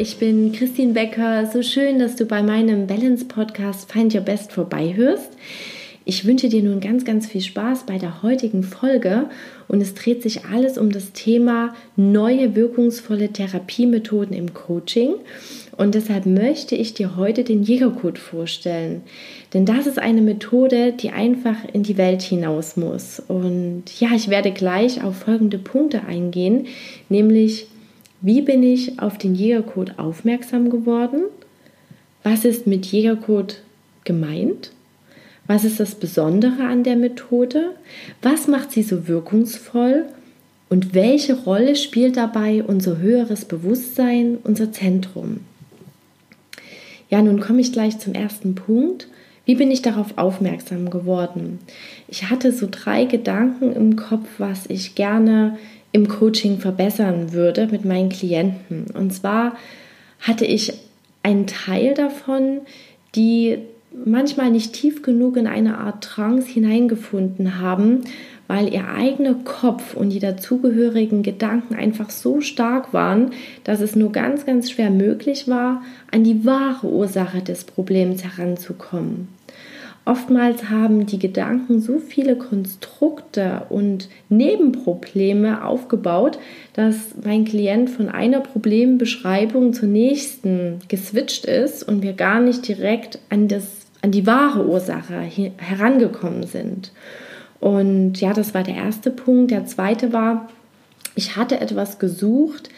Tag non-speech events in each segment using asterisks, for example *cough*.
ich bin Christine Becker. So schön, dass du bei meinem Balance-Podcast Find Your Best vorbeihörst. Ich wünsche dir nun ganz, ganz viel Spaß bei der heutigen Folge und es dreht sich alles um das Thema neue wirkungsvolle Therapiemethoden im Coaching. Und deshalb möchte ich dir heute den Jägercode vorstellen. Denn das ist eine Methode, die einfach in die Welt hinaus muss. Und ja, ich werde gleich auf folgende Punkte eingehen, nämlich wie bin ich auf den Jägercode aufmerksam geworden? Was ist mit Jägercode gemeint? Was ist das Besondere an der Methode? Was macht sie so wirkungsvoll? Und welche Rolle spielt dabei unser höheres Bewusstsein, unser Zentrum? Ja, nun komme ich gleich zum ersten Punkt. Wie bin ich darauf aufmerksam geworden? Ich hatte so drei Gedanken im Kopf, was ich gerne im Coaching verbessern würde mit meinen Klienten. Und zwar hatte ich einen Teil davon, die manchmal nicht tief genug in eine Art Trance hineingefunden haben, weil ihr eigener Kopf und die dazugehörigen Gedanken einfach so stark waren, dass es nur ganz, ganz schwer möglich war, an die wahre Ursache des Problems heranzukommen. Oftmals haben die Gedanken so viele Konstrukte und Nebenprobleme aufgebaut, dass mein Klient von einer Problembeschreibung zur nächsten geswitcht ist und wir gar nicht direkt an, das, an die wahre Ursache herangekommen sind. Und ja, das war der erste Punkt. Der zweite war, ich hatte etwas gesucht,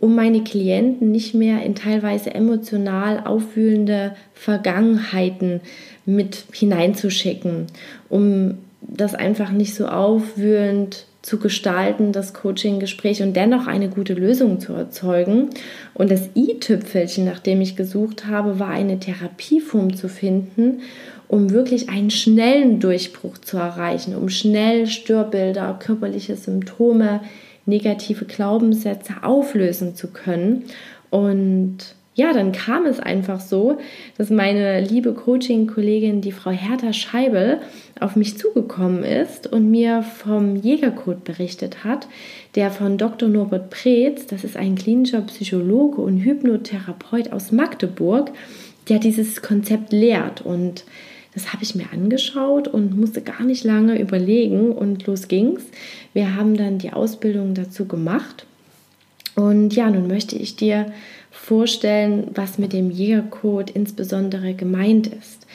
um meine Klienten nicht mehr in teilweise emotional aufwühlende Vergangenheiten mit hineinzuschicken, um das einfach nicht so aufwühlend zu gestalten, das Coaching-Gespräch und dennoch eine gute Lösung zu erzeugen. Und das i-Tüpfelchen, nach dem ich gesucht habe, war eine Therapieform zu finden, um wirklich einen schnellen Durchbruch zu erreichen, um schnell Störbilder, körperliche Symptome, negative Glaubenssätze auflösen zu können. Und ja, dann kam es einfach so, dass meine liebe Coaching-Kollegin, die Frau Hertha Scheibel, auf mich zugekommen ist und mir vom Jägercode berichtet hat, der von Dr. Norbert Preetz, das ist ein klinischer Psychologe und Hypnotherapeut aus Magdeburg, der dieses Konzept lehrt. Und das habe ich mir angeschaut und musste gar nicht lange überlegen und los ging's. Wir haben dann die Ausbildung dazu gemacht. Und ja, nun möchte ich dir vorstellen, was mit dem Jägercode insbesondere gemeint ist.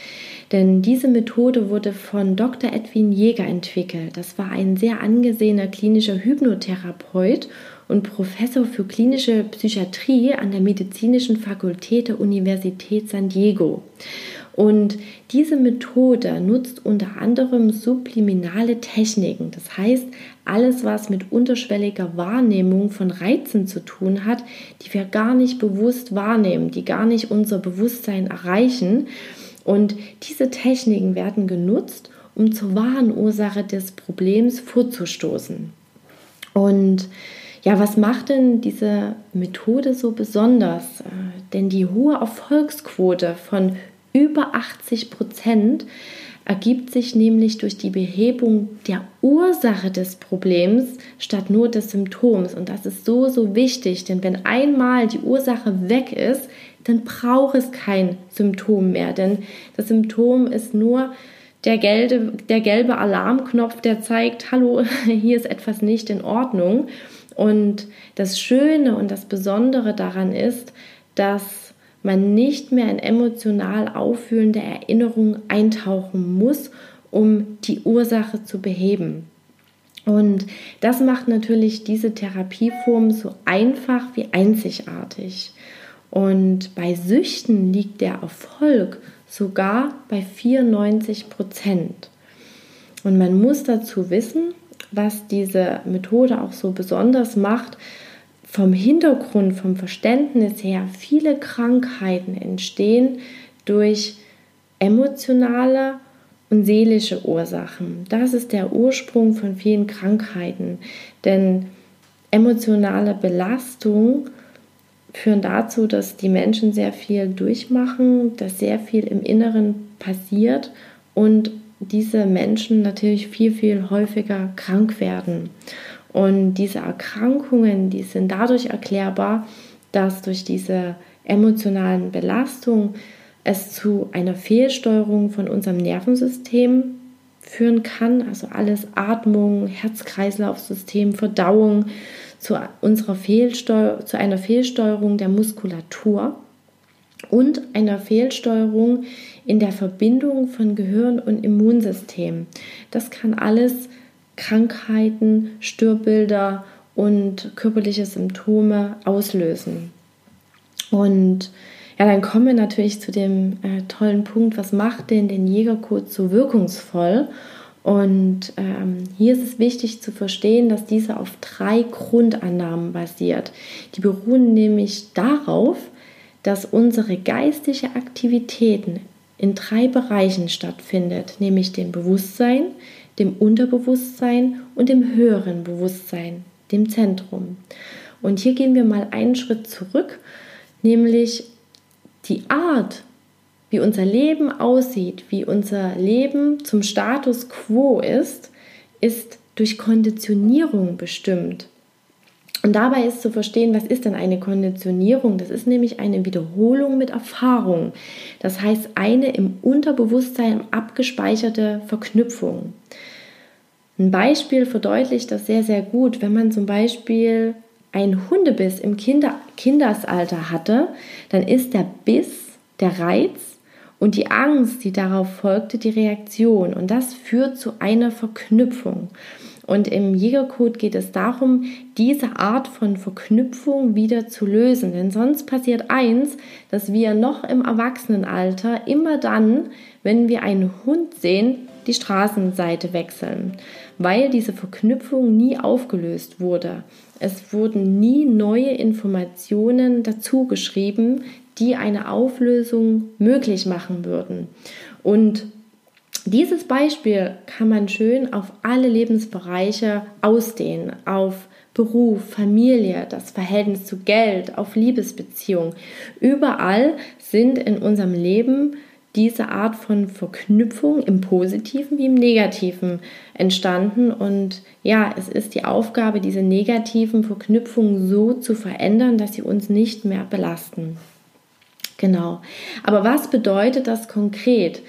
Denn diese Methode wurde von Dr. Edwin Jäger entwickelt. Das war ein sehr angesehener klinischer Hypnotherapeut und Professor für klinische Psychiatrie an der Medizinischen Fakultät der Universität San Diego. Und diese Methode nutzt unter anderem subliminale Techniken. Das heißt, alles, was mit unterschwelliger Wahrnehmung von Reizen zu tun hat, die wir gar nicht bewusst wahrnehmen, die gar nicht unser Bewusstsein erreichen. Und diese Techniken werden genutzt, um zur wahren Ursache des Problems vorzustoßen. Und ja, was macht denn diese Methode so besonders? Äh, denn die hohe Erfolgsquote von über 80 Prozent ergibt sich nämlich durch die Behebung der Ursache des Problems statt nur des Symptoms. Und das ist so, so wichtig, denn wenn einmal die Ursache weg ist, dann braucht es kein Symptom mehr, denn das Symptom ist nur der gelbe, der gelbe Alarmknopf, der zeigt, hallo, *laughs* hier ist etwas nicht in Ordnung. Und das Schöne und das Besondere daran ist, dass man nicht mehr in emotional auffühlende Erinnerungen eintauchen muss, um die Ursache zu beheben. Und das macht natürlich diese Therapieform so einfach wie einzigartig. Und bei Süchten liegt der Erfolg sogar bei 94 Prozent. Und man muss dazu wissen, was diese Methode auch so besonders macht, vom Hintergrund, vom Verständnis her viele Krankheiten entstehen durch emotionale und seelische Ursachen. Das ist der Ursprung von vielen Krankheiten, denn emotionale Belastung führen dazu, dass die Menschen sehr viel durchmachen, dass sehr viel im Inneren passiert und diese Menschen natürlich viel, viel häufiger krank werden. Und diese Erkrankungen, die sind dadurch erklärbar, dass durch diese emotionalen Belastung es zu einer Fehlsteuerung von unserem Nervensystem führen kann, also alles Atmung, Herz-Kreislauf-System, Verdauung, zu, unserer Fehlsteu zu einer Fehlsteuerung der Muskulatur und einer Fehlsteuerung in der Verbindung von Gehirn und Immunsystem. Das kann alles Krankheiten, Störbilder und körperliche Symptome auslösen. Und ja, dann kommen wir natürlich zu dem äh, tollen Punkt, was macht denn den Jägercode so wirkungsvoll? Und ähm, hier ist es wichtig zu verstehen, dass dieser auf drei Grundannahmen basiert. Die beruhen nämlich darauf, dass unsere geistige Aktivitäten in drei Bereichen stattfindet, nämlich dem Bewusstsein, dem Unterbewusstsein und dem höheren Bewusstsein, dem Zentrum. Und hier gehen wir mal einen Schritt zurück, nämlich die Art, wie unser Leben aussieht, wie unser Leben zum Status quo ist, ist durch Konditionierung bestimmt. Und dabei ist zu verstehen, was ist denn eine Konditionierung? Das ist nämlich eine Wiederholung mit Erfahrung. Das heißt, eine im Unterbewusstsein abgespeicherte Verknüpfung. Ein Beispiel verdeutlicht das sehr, sehr gut, wenn man zum Beispiel einen Hundebiss im Kinder Kindesalter hatte, dann ist der Biss der Reiz und die Angst, die darauf folgte, die Reaktion. Und das führt zu einer Verknüpfung. Und im Jägercode geht es darum, diese Art von Verknüpfung wieder zu lösen. Denn sonst passiert eins, dass wir noch im Erwachsenenalter immer dann, wenn wir einen Hund sehen, die Straßenseite wechseln, weil diese Verknüpfung nie aufgelöst wurde. Es wurden nie neue Informationen dazu geschrieben, die eine Auflösung möglich machen würden. Und dieses Beispiel kann man schön auf alle Lebensbereiche ausdehnen, auf Beruf, Familie, das Verhältnis zu Geld, auf Liebesbeziehung. Überall sind in unserem Leben diese Art von Verknüpfung im positiven wie im negativen entstanden. Und ja, es ist die Aufgabe, diese negativen Verknüpfungen so zu verändern, dass sie uns nicht mehr belasten. Genau. Aber was bedeutet das konkret?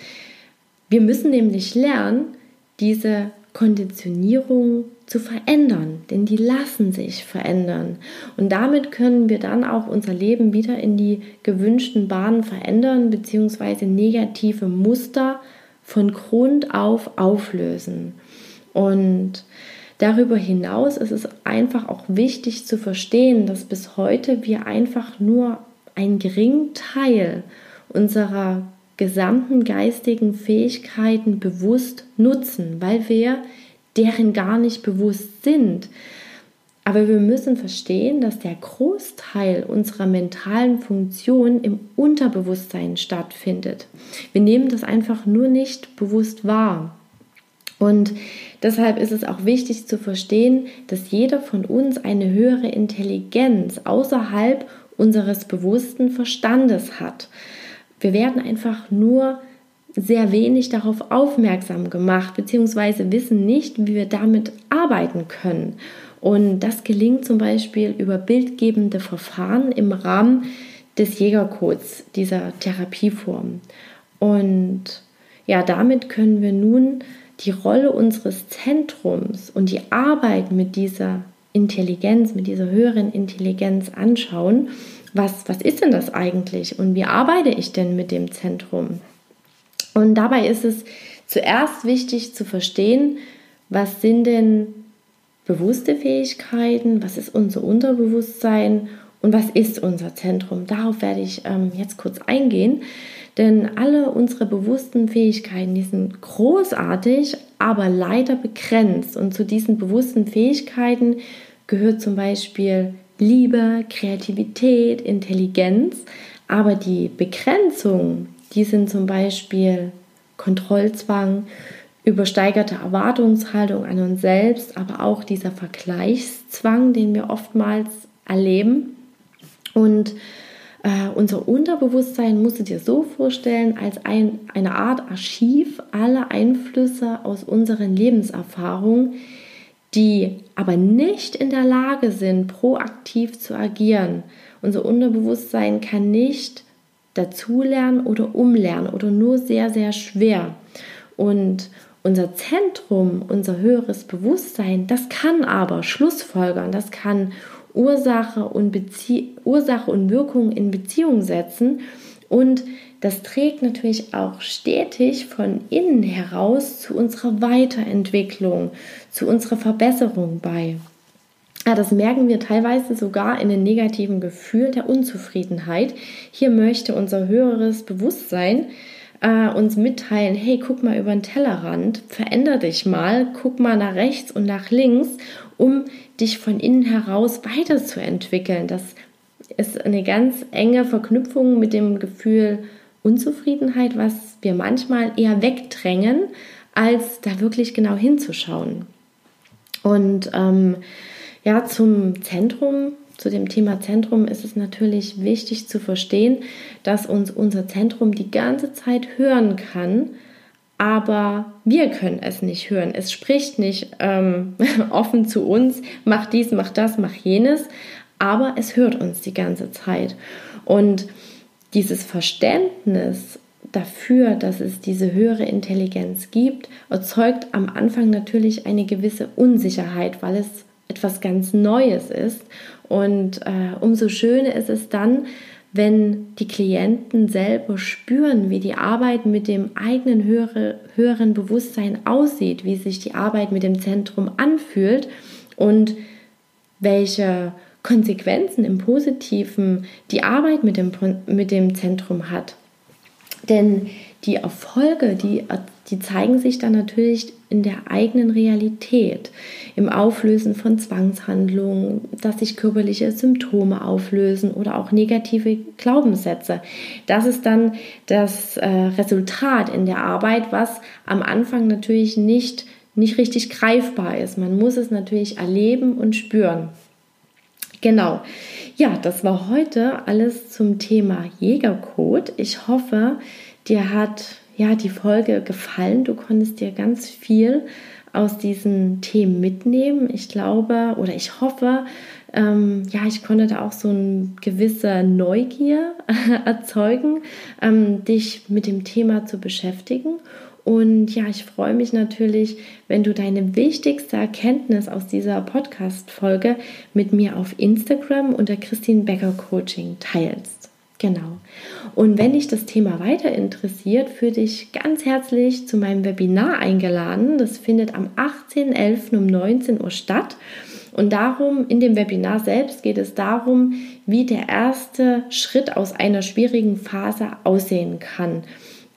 Wir müssen nämlich lernen, diese Konditionierung zu verändern, denn die lassen sich verändern. Und damit können wir dann auch unser Leben wieder in die gewünschten Bahnen verändern, beziehungsweise negative Muster von Grund auf auflösen. Und darüber hinaus ist es einfach auch wichtig zu verstehen, dass bis heute wir einfach nur einen geringen Teil unserer gesamten geistigen Fähigkeiten bewusst nutzen, weil wir deren gar nicht bewusst sind. Aber wir müssen verstehen, dass der Großteil unserer mentalen Funktionen im Unterbewusstsein stattfindet. Wir nehmen das einfach nur nicht bewusst wahr. Und deshalb ist es auch wichtig zu verstehen, dass jeder von uns eine höhere Intelligenz außerhalb unseres bewussten Verstandes hat. Wir werden einfach nur sehr wenig darauf aufmerksam gemacht, beziehungsweise wissen nicht, wie wir damit arbeiten können. Und das gelingt zum Beispiel über bildgebende Verfahren im Rahmen des Jägercodes, dieser Therapieform. Und ja, damit können wir nun die Rolle unseres Zentrums und die Arbeit mit dieser Intelligenz, mit dieser höheren Intelligenz anschauen. Was, was ist denn das eigentlich und wie arbeite ich denn mit dem Zentrum? Und dabei ist es zuerst wichtig zu verstehen, was sind denn bewusste Fähigkeiten, was ist unser Unterbewusstsein und was ist unser Zentrum. Darauf werde ich ähm, jetzt kurz eingehen, denn alle unsere bewussten Fähigkeiten, die sind großartig, aber leider begrenzt. Und zu diesen bewussten Fähigkeiten gehört zum Beispiel Liebe, Kreativität, Intelligenz, aber die Begrenzung, die sind zum Beispiel Kontrollzwang, übersteigerte Erwartungshaltung an uns selbst, aber auch dieser Vergleichszwang, den wir oftmals erleben. Und äh, unser Unterbewusstsein musst du dir so vorstellen, als ein, eine Art Archiv aller Einflüsse aus unseren Lebenserfahrungen, die aber nicht in der Lage sind, proaktiv zu agieren. Unser Unterbewusstsein kann nicht dazulernen oder umlernen oder nur sehr, sehr schwer. Und unser Zentrum, unser höheres Bewusstsein, das kann aber Schlussfolgern, das kann Ursache und, Bezie Ursache und Wirkung in Beziehung setzen und das trägt natürlich auch stetig von innen heraus zu unserer Weiterentwicklung, zu unserer Verbesserung bei. Ja, das merken wir teilweise sogar in dem negativen Gefühl der Unzufriedenheit. Hier möchte unser höheres Bewusstsein äh, uns mitteilen, hey, guck mal über den Tellerrand, veränder dich mal, guck mal nach rechts und nach links, um dich von innen heraus weiterzuentwickeln. Das ist eine ganz enge Verknüpfung mit dem Gefühl Unzufriedenheit, was wir manchmal eher wegdrängen, als da wirklich genau hinzuschauen. Und ähm, ja, zum Zentrum, zu dem Thema Zentrum ist es natürlich wichtig zu verstehen, dass uns unser Zentrum die ganze Zeit hören kann, aber wir können es nicht hören. Es spricht nicht ähm, *laughs* offen zu uns, mach dies, mach das, mach jenes, aber es hört uns die ganze Zeit. Und dieses Verständnis dafür, dass es diese höhere Intelligenz gibt, erzeugt am Anfang natürlich eine gewisse Unsicherheit, weil es etwas ganz Neues ist. Und äh, umso schöner ist es dann, wenn die Klienten selber spüren, wie die Arbeit mit dem eigenen höhere, höheren Bewusstsein aussieht, wie sich die Arbeit mit dem Zentrum anfühlt und welche Konsequenzen im Positiven die Arbeit mit dem, mit dem Zentrum hat. Denn die Erfolge, die, die zeigen sich dann natürlich in der eigenen Realität, im Auflösen von Zwangshandlungen, dass sich körperliche Symptome auflösen oder auch negative Glaubenssätze. Das ist dann das äh, Resultat in der Arbeit, was am Anfang natürlich nicht, nicht richtig greifbar ist. Man muss es natürlich erleben und spüren. Genau. Ja, das war heute alles zum Thema Jägercode. Ich hoffe, dir hat ja die Folge gefallen. Du konntest dir ganz viel aus diesen Themen mitnehmen. Ich glaube oder ich hoffe, ähm, ja, ich konnte da auch so eine gewisse Neugier *laughs* erzeugen, ähm, dich mit dem Thema zu beschäftigen und ja, ich freue mich natürlich, wenn du deine wichtigste Erkenntnis aus dieser Podcast-Folge mit mir auf Instagram unter Christine Becker Coaching teilst. Genau. Und wenn dich das Thema weiter interessiert, führe dich ganz herzlich zu meinem Webinar eingeladen. Das findet am 18.11. um 19 Uhr statt. Und darum, in dem Webinar selbst geht es darum, wie der erste Schritt aus einer schwierigen Phase aussehen kann.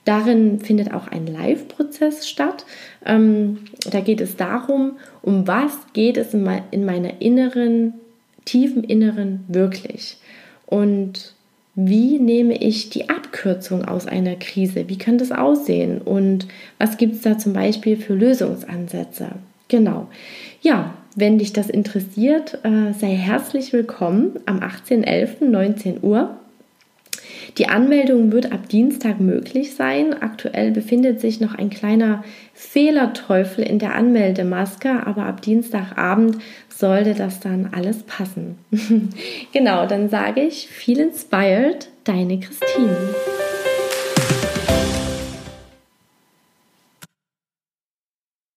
Darin findet auch ein Live-Prozess statt. Ähm, da geht es darum, um was geht es in, me in meiner inneren, tiefen Inneren wirklich. Und wie nehme ich die Abkürzung aus einer Krise? Wie kann das aussehen? Und was gibt es da zum Beispiel für Lösungsansätze? Genau. Ja, wenn dich das interessiert, äh, sei herzlich willkommen am 18.11. 19 Uhr die Anmeldung wird ab Dienstag möglich sein. Aktuell befindet sich noch ein kleiner Fehlerteufel in der Anmeldemaske, aber ab Dienstagabend sollte das dann alles passen. *laughs* genau, dann sage ich viel inspired, deine Christine.